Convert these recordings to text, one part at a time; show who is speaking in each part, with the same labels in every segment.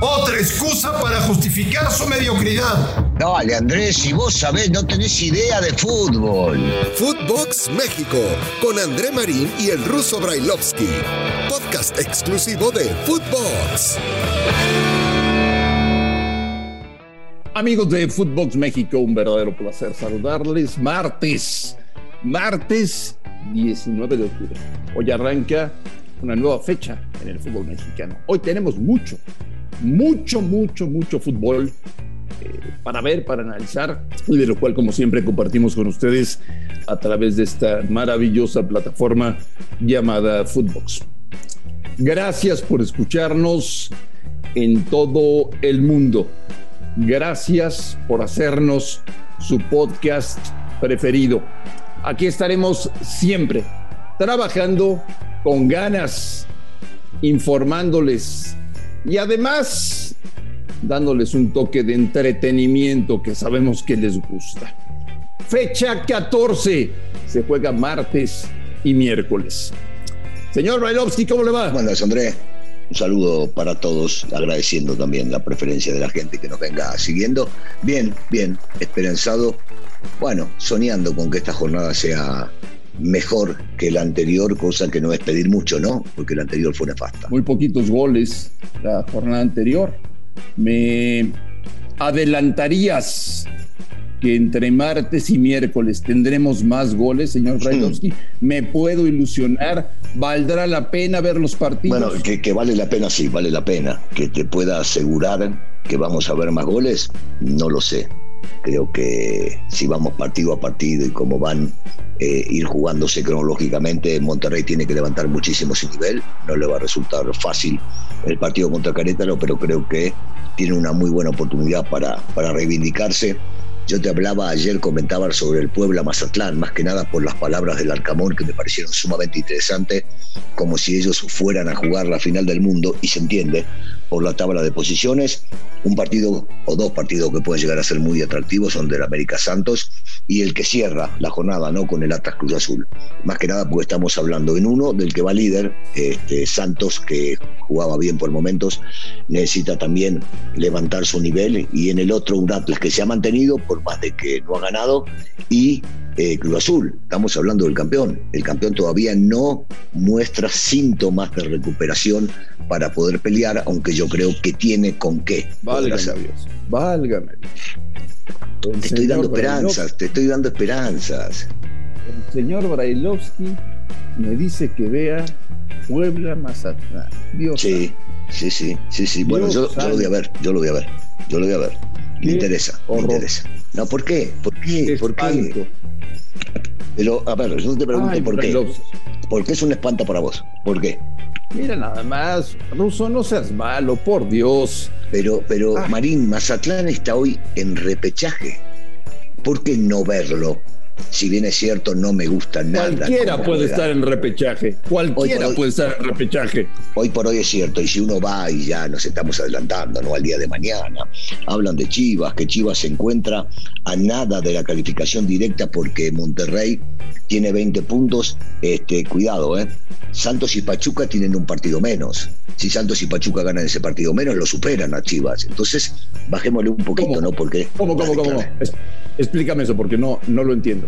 Speaker 1: Otra excusa para justificar su mediocridad.
Speaker 2: Dale, Andrés, si vos sabés, no tenés idea de fútbol.
Speaker 3: Footbox México, con André Marín y el ruso Brailovsky. Podcast exclusivo de Footbox.
Speaker 4: Amigos de Footbox México, un verdadero placer saludarles. Martes, martes 19 de octubre. Hoy arranca una nueva fecha en el fútbol mexicano. Hoy tenemos mucho, mucho, mucho, mucho fútbol eh, para ver, para analizar, y de lo cual, como siempre, compartimos con ustedes a través de esta maravillosa plataforma llamada Footbox. Gracias por escucharnos en todo el mundo. Gracias por hacernos su podcast preferido. Aquí estaremos siempre trabajando con ganas, informándoles y además dándoles un toque de entretenimiento que sabemos que les gusta. Fecha 14, se juega martes y miércoles. Señor Bailovsky, ¿cómo le va?
Speaker 2: Buenas, André. Un saludo para todos, agradeciendo también la preferencia de la gente que nos venga siguiendo. Bien, bien, esperanzado. Bueno, soñando con que esta jornada sea mejor que la anterior, cosa que no es pedir mucho, ¿no? Porque la anterior fue nefasta.
Speaker 4: Muy poquitos goles la jornada anterior. ¿Me adelantarías que entre martes y miércoles tendremos más goles, señor Brailovsky? ¿Me puedo ilusionar? ¿Valdrá la pena ver los partidos?
Speaker 2: Bueno, que, que vale la pena, sí, vale la pena. Que te pueda asegurar que vamos a ver más goles, no lo sé. Creo que si vamos partido a partido y como van eh, ir jugándose cronológicamente, Monterrey tiene que levantar muchísimo su nivel. No le va a resultar fácil el partido contra Carétaro, pero creo que tiene una muy buena oportunidad para, para reivindicarse. Yo te hablaba ayer, comentaba sobre el Puebla Mazatlán, más que nada por las palabras del Arcamón que me parecieron sumamente interesantes, como si ellos fueran a jugar la final del mundo, y se entiende, por la tabla de posiciones. Un partido o dos partidos que pueden llegar a ser muy atractivos son del América Santos y el que cierra la jornada no con el Atlas Cruz Azul. Más que nada porque estamos hablando en uno del que va líder, este, Santos, que jugaba bien por momentos, necesita también levantar su nivel y en el otro un Atlas que se ha mantenido por más de que no ha ganado y eh, Cruz Azul, estamos hablando del campeón. El campeón todavía no muestra síntomas de recuperación para poder pelear, aunque yo creo que tiene con qué.
Speaker 4: Válgame Dios, válgame.
Speaker 2: te estoy dando esperanzas, te estoy dando esperanzas.
Speaker 4: El señor Brailovsky me dice que vea Puebla Mazatlán. Dios
Speaker 2: sí, sí, sí, sí, sí. Bueno, yo, yo, lo voy a ver, yo lo voy a ver, yo lo voy a ver. Me interesa, me interesa. No, ¿por qué? ¿Por qué? ¿Por qué? Pero, a ver, yo te pregunto por qué. ¿Por qué es un espanto para vos? ¿Por qué?
Speaker 4: Mira nada más, Ruso, no seas malo, por Dios.
Speaker 2: Pero, pero, ah. Marín, Mazatlán está hoy en repechaje. ¿Por qué no verlo? Si bien es cierto, no me gusta nada.
Speaker 4: Cualquiera puede estar en repechaje. Cualquiera puede estar en repechaje.
Speaker 2: Hoy por hoy es cierto, y si uno va y ya nos estamos adelantando, ¿no? Al día de mañana. Hablan de Chivas, que Chivas se encuentra a nada de la calificación directa porque Monterrey tiene 20 puntos. Este, cuidado, ¿eh? Santos y Pachuca tienen un partido menos. Si Santos y Pachuca ganan ese partido menos, lo superan a Chivas. Entonces, bajémosle un poquito, ¿no? Porque.
Speaker 4: ¿Cómo, cómo, cómo? Explícame eso, porque no, no lo entiendo.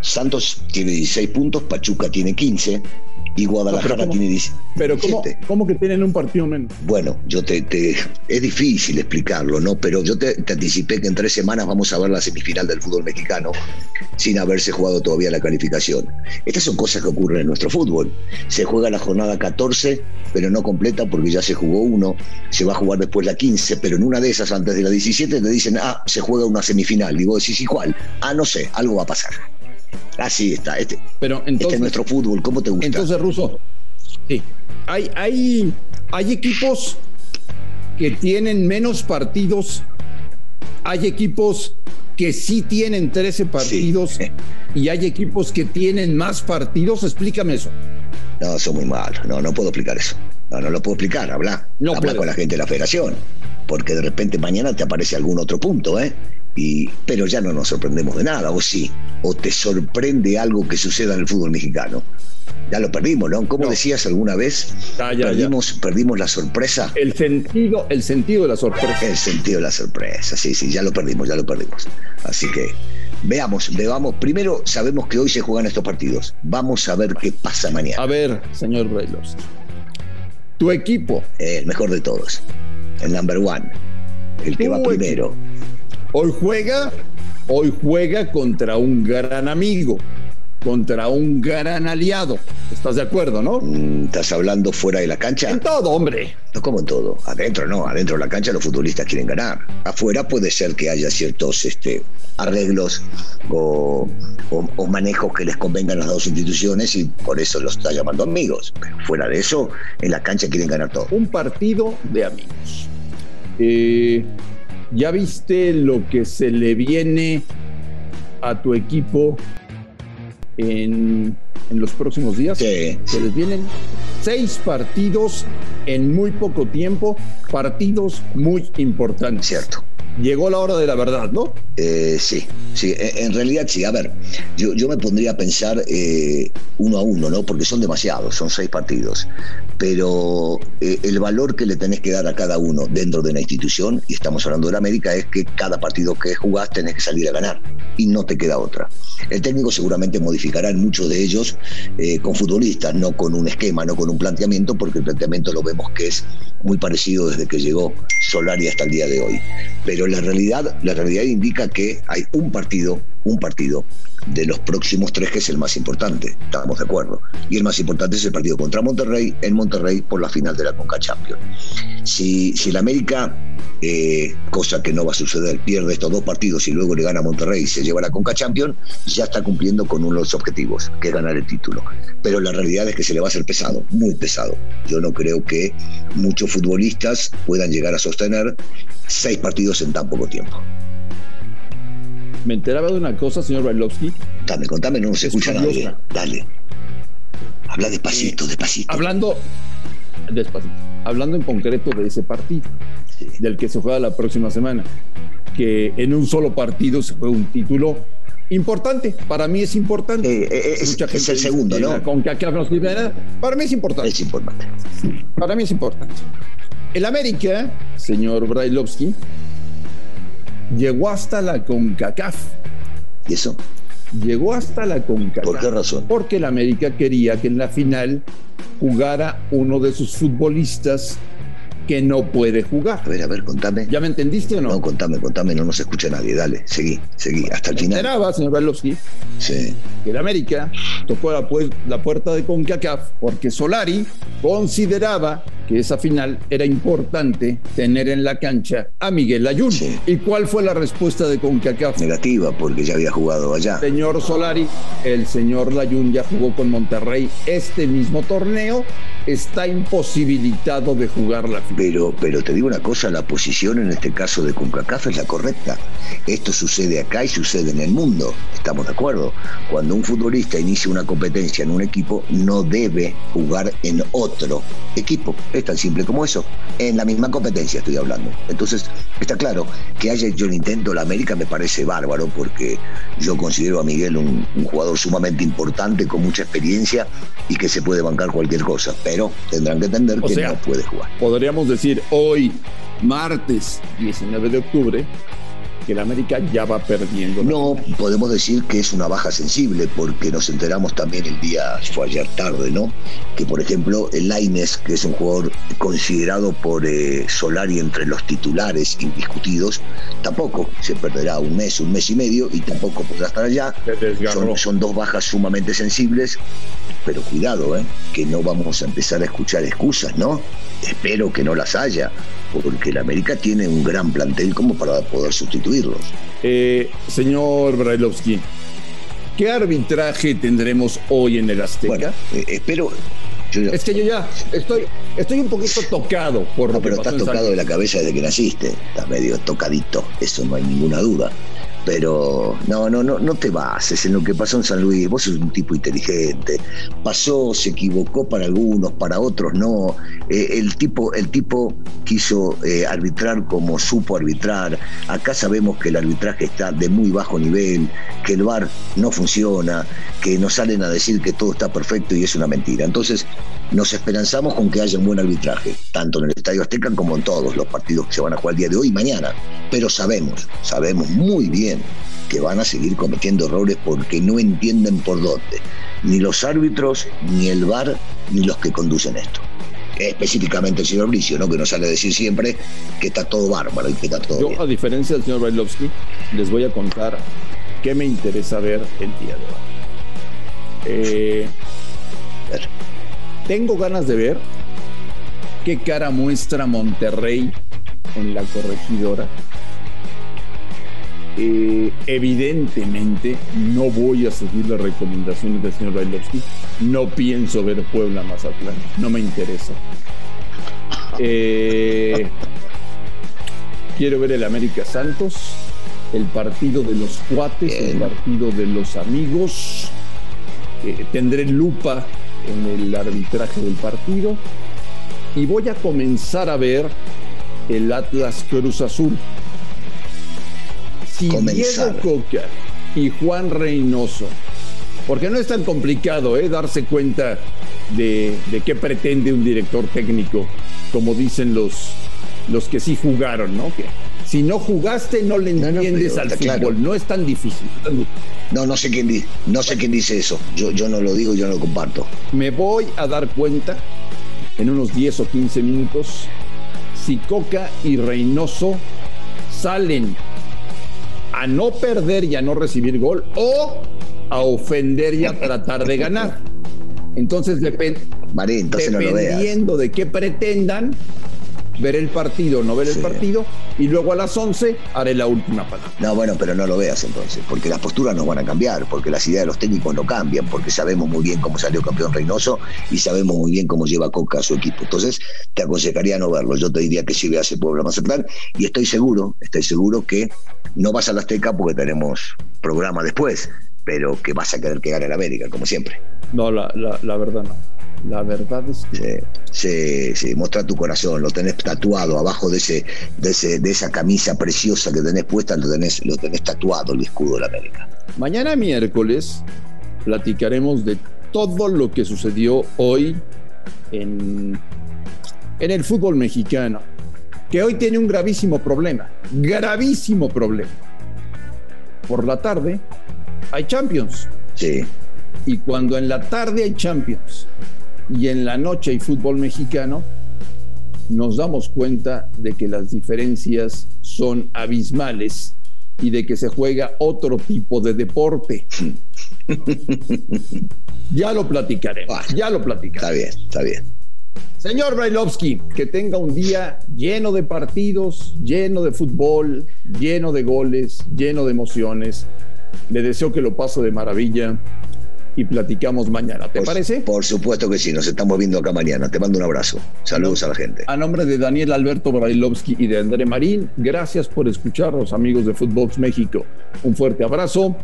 Speaker 2: Santos tiene 16 puntos, Pachuca tiene 15 y Guadalajara tiene 17.
Speaker 4: Pero ¿cómo, ¿cómo, que tienen un partido menos?
Speaker 2: Bueno, yo te, es difícil explicarlo, ¿no? Pero yo te, anticipé que en tres semanas vamos a ver la semifinal del fútbol mexicano sin haberse jugado todavía la calificación. Estas son cosas que ocurren en nuestro fútbol. Se juega la jornada 14, pero no completa porque ya se jugó uno. Se va a jugar después la 15, pero en una de esas, antes de la 17, te dicen, ah, se juega una semifinal. Y vos decís, ¿y cuál? Ah, no sé, algo va a pasar. Así está. Este,
Speaker 4: Pero entonces,
Speaker 2: este es nuestro fútbol. ¿Cómo te gusta?
Speaker 4: Entonces, Ruso, sí. Hay, hay, hay equipos que tienen menos partidos. Hay equipos que sí tienen 13 partidos y hay equipos que tienen más partidos. Explícame eso.
Speaker 2: No, son muy malos. No, no puedo explicar eso. No, no lo puedo explicar. Habla. No Habla con la gente de la federación. Porque de repente mañana te aparece algún otro punto, ¿eh? pero ya no nos sorprendemos de nada, o sí, o te sorprende algo que suceda en el fútbol mexicano. Ya lo perdimos, ¿no? ¿Cómo decías alguna vez? perdimos, perdimos la sorpresa.
Speaker 4: El sentido, el sentido de la sorpresa.
Speaker 2: El sentido de la sorpresa, sí, sí, ya lo perdimos, ya lo perdimos. Así que veamos, veamos. Primero sabemos que hoy se juegan estos partidos. Vamos a ver qué pasa mañana.
Speaker 4: A ver, señor Brailovsky. Tu equipo.
Speaker 2: el mejor de todos. El number one. El que va primero.
Speaker 4: Hoy juega, hoy juega contra un gran amigo contra un gran aliado. ¿Estás de acuerdo, no?
Speaker 2: Mm, ¿Estás hablando fuera de la cancha?
Speaker 4: En todo, hombre.
Speaker 2: No como en todo. Adentro no. Adentro de la cancha los futbolistas quieren ganar. Afuera puede ser que haya ciertos este, arreglos o, manejos que les convengan a las dos instituciones y por eso los está llamando amigos. Pero fuera de eso, en la cancha quieren ganar todo.
Speaker 4: Un partido de amigos. Eh, ¿Ya viste lo que se le viene a tu equipo en, los próximos días.
Speaker 2: Sí.
Speaker 4: Se les vienen seis partidos en muy poco tiempo, partidos muy importantes.
Speaker 2: Cierto.
Speaker 4: Llegó la hora de la verdad, ¿no?
Speaker 2: Eh, sí, sí, en realidad sí. A ver, yo, yo me pondría a pensar eh, uno a uno, ¿no? Porque son demasiados, son seis partidos. Pero eh, el valor que le tenés que dar a cada uno dentro de una institución, y estamos hablando de la América, es que cada partido que jugás tenés que salir a ganar y no te queda otra. El técnico seguramente modificará en muchos de ellos con futbolistas, no con un esquema, no con un planteamiento, porque el planteamiento lo vemos que es muy parecido desde que llegó Solari hasta el día de hoy. Pero la realidad, la realidad indica que hay un partido, un partido de los próximos tres que es el más importante, estamos de acuerdo. Y el más importante es el partido contra Monterrey, en Monterrey por la final de la Conca Champions. Si, si el América, eh, cosa que no va a suceder, pierde estos dos partidos y luego le gana a Monterrey y se lleva la Conca Champions, ya está cumpliendo con uno de los objetivos, que es ganar el título. Pero la realidad es que se le va a hacer pesado, muy pesado. Yo no creo que muchos futbolistas puedan llegar a sostener seis partidos en tan poco tiempo.
Speaker 4: Me enteraba de una cosa, señor Bailovsky.
Speaker 2: Contame, contame, no se escucha nadie. Dale. Habla despacito, despacito.
Speaker 4: Hablando, despacito. Hablando en concreto de ese partido, del que se juega la próxima semana, que en un solo partido se juega un título importante. Para mí es importante.
Speaker 2: Eh, eh, es, es, el segundo, ¿no?
Speaker 4: Con que para mí es importante.
Speaker 2: Es importante.
Speaker 4: Para mí es importante. El América, señor Brailovsky, llegó hasta la CONCACAF.
Speaker 2: ¿Y eso?
Speaker 4: Llegó hasta la CONCACAF.
Speaker 2: ¿Por qué razón?
Speaker 4: Porque el América quería que en la final jugara uno de sus futbolistas que no puede jugar.
Speaker 2: A ver, a ver, contame.
Speaker 4: ¿Ya me entendiste o no?
Speaker 2: No, contame, contame, no nos escucha nadie. Dale, seguí, seguí, hasta el final.
Speaker 4: Esperaba, señor
Speaker 2: sí.
Speaker 4: que el América tocó la, la puerta de CONCACAF porque Solari consideraba que esa final era importante tener en la cancha a Miguel Ayun. ¿Y cuál fue la respuesta de CONCACAF?
Speaker 2: Negativa, porque ya había jugado allá.
Speaker 4: Señor Solari, el señor Layun ya jugó con Monterrey este mismo torneo, está imposibilitado de jugar la final.
Speaker 2: Pero, pero te digo una cosa, la posición en este caso de CONCACAF es la correcta. Esto sucede acá y sucede en el mundo, estamos de acuerdo. Cuando un futbolista inicia una competencia en un equipo, no debe jugar en otro equipo es tan simple como eso. En la misma competencia estoy hablando. Entonces, está claro que haya hecho el intento la América me parece bárbaro porque yo considero a Miguel un, jugador sumamente importante, con mucha experiencia y que se puede bancar cualquier cosa. Pero tendrán que entender que no puede jugar.
Speaker 4: Podríamos decir hoy, martes 19 de octubre, que el América ya va perdiendo.
Speaker 2: No, podemos decir que es una baja sensible, porque nos enteramos también el día, fue ayer tarde, ¿no? Que por ejemplo, el Laines, que es un jugador considerado por eh, Solari entre los titulares indiscutidos, tampoco se perderá un mes, un mes y medio, y tampoco podrá estar allá. Son, son dos bajas sumamente sensibles, pero cuidado, ¿eh? que no vamos a empezar a escuchar excusas, ¿no? Espero que no las haya, porque el América tiene un gran plantel como para poder sustituirlos.
Speaker 4: Eh, señor Brailovsky, ¿qué arbitraje tendremos hoy en el Azteca?
Speaker 2: Bueno, eh, espero.
Speaker 4: es que yo ya estoy, estoy un poquito tocado por
Speaker 2: no, pero estás tocado de la cabeza desde que naciste. Estás medio tocadito, eso no hay ninguna duda. Pero no, no, no, no te bases en lo que pasó en San Luis. Vos sos un tipo inteligente. Pasó, se equivocó para algunos, para otros no. Eh, el, tipo, el tipo quiso eh, arbitrar como supo arbitrar. Acá sabemos que el arbitraje está de muy bajo nivel, que el VAR no funciona, que nos salen a decir que todo está perfecto y es una mentira. Entonces, nos esperanzamos con que haya un buen arbitraje, tanto en el Estadio Azteca como en todos los partidos que se van a jugar el día de hoy y mañana. Pero sabemos, sabemos muy bien que van a seguir cometiendo errores porque no entienden por dónde. Ni los árbitros, ni el VAR, ni los que conducen esto. Específicamente el señor Bricio, ¿no? que nos sale a decir siempre que está todo bárbaro y que está todo
Speaker 4: Yo, a diferencia del señor Bailovsky, les voy a contar qué me interesa ver el día de hoy. Eh, tengo ganas de ver qué cara muestra Monterrey en la corregidora. Eh, evidentemente no voy a seguir las recomendaciones del señor Bailovsky. No pienso ver Puebla Mazatlán. No me interesa. Eh, quiero ver el América Santos, el partido de los cuates, el partido de los amigos. Eh, tendré lupa en el arbitraje del partido y voy a comenzar a ver el Atlas Cruz Azul. Si Diego Coca y Juan Reynoso, porque no es tan complicado ¿eh? darse cuenta de, de, qué pretende un director técnico, como dicen los, los que sí jugaron, ¿no? Que si no jugaste no le entiendes al fútbol, no es tan difícil.
Speaker 2: No, no sé quién, no sé quién dice eso, yo, yo no lo digo, yo no lo comparto.
Speaker 4: Me voy a dar cuenta en unos 10 o 15 minutos si Coca y Reynoso salen a no perder y a no recibir gol o a ofender y a tratar de ganar. Entonces, depende, dependiendo de qué pretendan, ver el partido, no ver el partido, y luego a las 11 haré la última palabra.
Speaker 2: No, bueno, pero no lo veas entonces, porque las posturas no van a cambiar, porque las ideas de los técnicos no cambian, porque sabemos muy bien cómo salió campeón Reynoso y sabemos muy bien cómo lleva Coca a su equipo. Entonces, te aconsejaría no verlo. Yo te diría que sí veas el Puebla Mazatlán y estoy seguro, estoy seguro que no vas a la Azteca porque tenemos programa después, pero que vas a querer que gane el América, como siempre.
Speaker 4: No, la, la verdad no. La verdad es
Speaker 2: que. Sí, sí, sí, muestra tu corazón, lo tenés tatuado abajo de, ese, de, ese, de esa camisa preciosa que tenés puesta, lo tenés, lo tenés tatuado el escudo de la América.
Speaker 4: Mañana miércoles platicaremos de todo lo que sucedió hoy en, en el fútbol mexicano, que hoy tiene un gravísimo problema, gravísimo problema. Por la tarde hay Champions.
Speaker 2: Sí.
Speaker 4: Y cuando en la tarde hay Champions y en la noche hay fútbol mexicano, nos damos cuenta de que las diferencias son abismales y de que se juega otro tipo de deporte. ya lo platicaremos, ya lo platicaremos.
Speaker 2: Está bien, está bien.
Speaker 4: Señor Brailovsky, que tenga un día lleno de partidos, lleno de fútbol, lleno de goles, lleno de emociones. Le deseo que lo pase de maravilla y platicamos mañana. ¿Te parece?
Speaker 2: Por supuesto que sí, nos estamos viendo acá mañana. Te mando un abrazo. Saludos a la gente.
Speaker 4: A nombre de Daniel Alberto Brailovsky y de André Marín, gracias por escucharnos, amigos de Footbox México. Un fuerte abrazo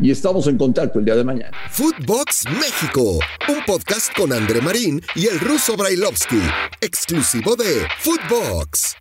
Speaker 4: y estamos en contacto el día de mañana.
Speaker 3: Footbox México, un podcast con André Marín y el ruso Brailovsky, exclusivo de Footbox.